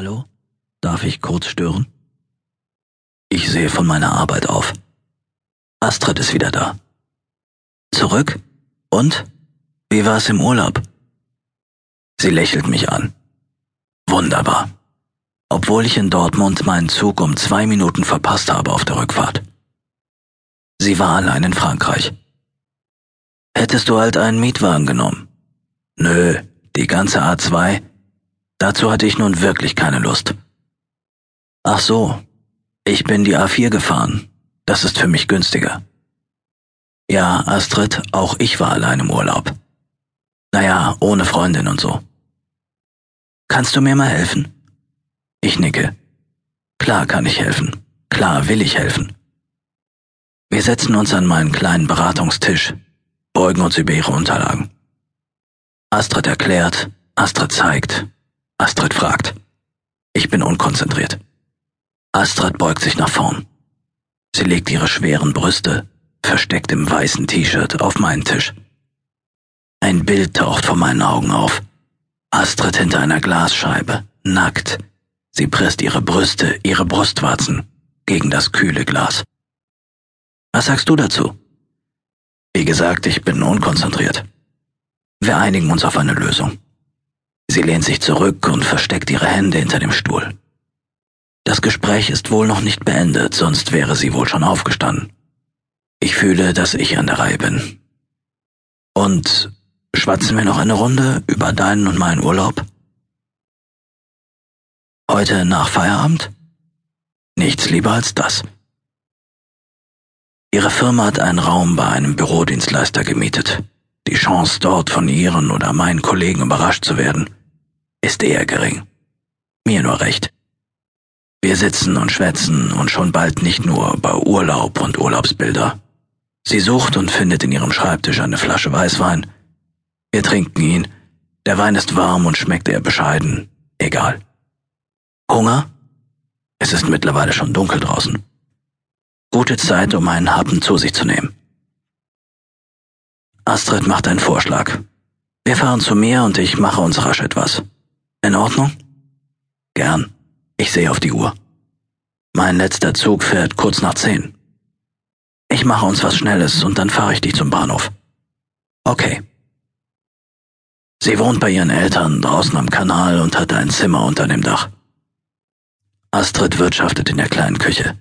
Hallo? Darf ich kurz stören? Ich sehe von meiner Arbeit auf. Astrid ist wieder da. Zurück? Und? Wie war es im Urlaub? Sie lächelt mich an. Wunderbar. Obwohl ich in Dortmund meinen Zug um zwei Minuten verpasst habe auf der Rückfahrt. Sie war allein in Frankreich. Hättest du halt einen Mietwagen genommen? Nö, die ganze A2. Dazu hatte ich nun wirklich keine Lust. Ach so, ich bin die A4 gefahren. Das ist für mich günstiger. Ja, Astrid, auch ich war allein im Urlaub. Naja, ohne Freundin und so. Kannst du mir mal helfen? Ich nicke. Klar kann ich helfen. Klar will ich helfen. Wir setzen uns an meinen kleinen Beratungstisch, beugen uns über ihre Unterlagen. Astrid erklärt, Astrid zeigt, Astrid fragt. Ich bin unkonzentriert. Astrid beugt sich nach vorn. Sie legt ihre schweren Brüste, versteckt im weißen T-Shirt, auf meinen Tisch. Ein Bild taucht vor meinen Augen auf. Astrid hinter einer Glasscheibe, nackt. Sie presst ihre Brüste, ihre Brustwarzen gegen das kühle Glas. Was sagst du dazu? Wie gesagt, ich bin unkonzentriert. Wir einigen uns auf eine Lösung. Sie lehnt sich zurück und versteckt ihre Hände hinter dem Stuhl. Das Gespräch ist wohl noch nicht beendet, sonst wäre sie wohl schon aufgestanden. Ich fühle, dass ich an der Reihe bin. Und schwatzen wir noch eine Runde über deinen und meinen Urlaub? Heute nach Feierabend? Nichts lieber als das. Ihre Firma hat einen Raum bei einem Bürodienstleister gemietet. Die Chance, dort von Ihren oder meinen Kollegen überrascht zu werden, ist eher gering. Mir nur recht. Wir sitzen und schwätzen und schon bald nicht nur über Urlaub und Urlaubsbilder. Sie sucht und findet in ihrem Schreibtisch eine Flasche Weißwein. Wir trinken ihn. Der Wein ist warm und schmeckt eher bescheiden. Egal. Hunger? Es ist mittlerweile schon dunkel draußen. Gute Zeit, um einen Happen zu sich zu nehmen. Astrid macht einen Vorschlag. Wir fahren zu mir und ich mache uns rasch etwas. In Ordnung? Gern. Ich sehe auf die Uhr. Mein letzter Zug fährt kurz nach zehn. Ich mache uns was Schnelles und dann fahre ich dich zum Bahnhof. Okay. Sie wohnt bei ihren Eltern draußen am Kanal und hat ein Zimmer unter dem Dach. Astrid wirtschaftet in der kleinen Küche.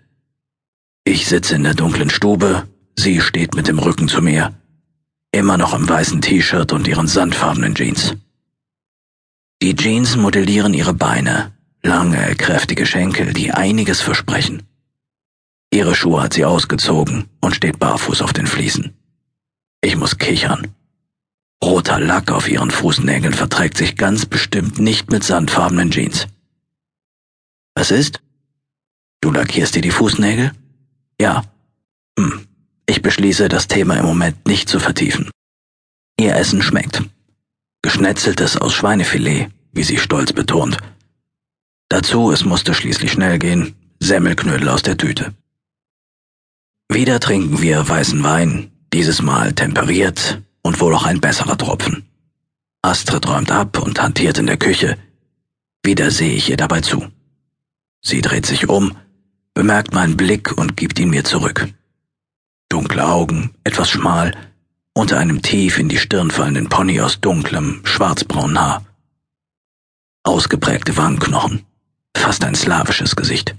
Ich sitze in der dunklen Stube, sie steht mit dem Rücken zu mir, immer noch im weißen T-Shirt und ihren sandfarbenen Jeans. Die Jeans modellieren ihre Beine, lange, kräftige Schenkel, die einiges versprechen. Ihre Schuhe hat sie ausgezogen und steht barfuß auf den Fliesen. Ich muss kichern. Roter Lack auf ihren Fußnägeln verträgt sich ganz bestimmt nicht mit sandfarbenen Jeans. Was ist? Du lackierst dir die Fußnägel? Ja. Hm. Ich beschließe, das Thema im Moment nicht zu vertiefen. Ihr Essen schmeckt. Geschnetzeltes aus Schweinefilet, wie sie stolz betont. Dazu, es musste schließlich schnell gehen, Semmelknödel aus der Tüte. Wieder trinken wir weißen Wein, dieses Mal temperiert und wohl auch ein besserer Tropfen. Astrid räumt ab und hantiert in der Küche. Wieder sehe ich ihr dabei zu. Sie dreht sich um, bemerkt meinen Blick und gibt ihn mir zurück. Dunkle Augen, etwas schmal, unter einem tief in die Stirn fallenden Pony aus dunklem, schwarzbraunen Haar. Ausgeprägte Wangenknochen, fast ein slawisches Gesicht.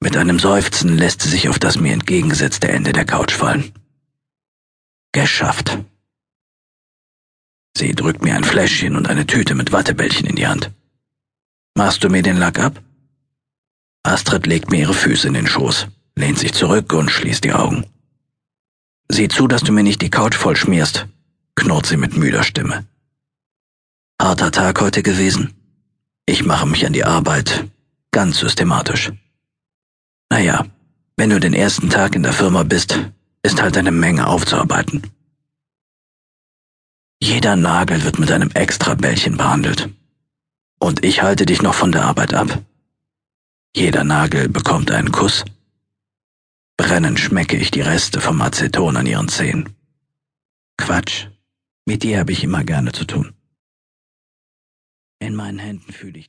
Mit einem Seufzen lässt sie sich auf das mir entgegengesetzte Ende der Couch fallen. Geschafft. Sie drückt mir ein Fläschchen und eine Tüte mit Wattebällchen in die Hand. Machst du mir den Lack ab? Astrid legt mir ihre Füße in den Schoß, lehnt sich zurück und schließt die Augen. Sieh zu, dass du mir nicht die Couch voll schmierst, knurrt sie mit müder Stimme. Harter Tag heute gewesen. Ich mache mich an die Arbeit, ganz systematisch. Naja, wenn du den ersten Tag in der Firma bist, ist halt eine Menge aufzuarbeiten. Jeder Nagel wird mit einem extra Bällchen behandelt. Und ich halte dich noch von der Arbeit ab. Jeder Nagel bekommt einen Kuss. Brennend schmecke ich die Reste vom Aceton an ihren Zähnen. Quatsch. Mit dir habe ich immer gerne zu tun. In meinen Händen fühle ich die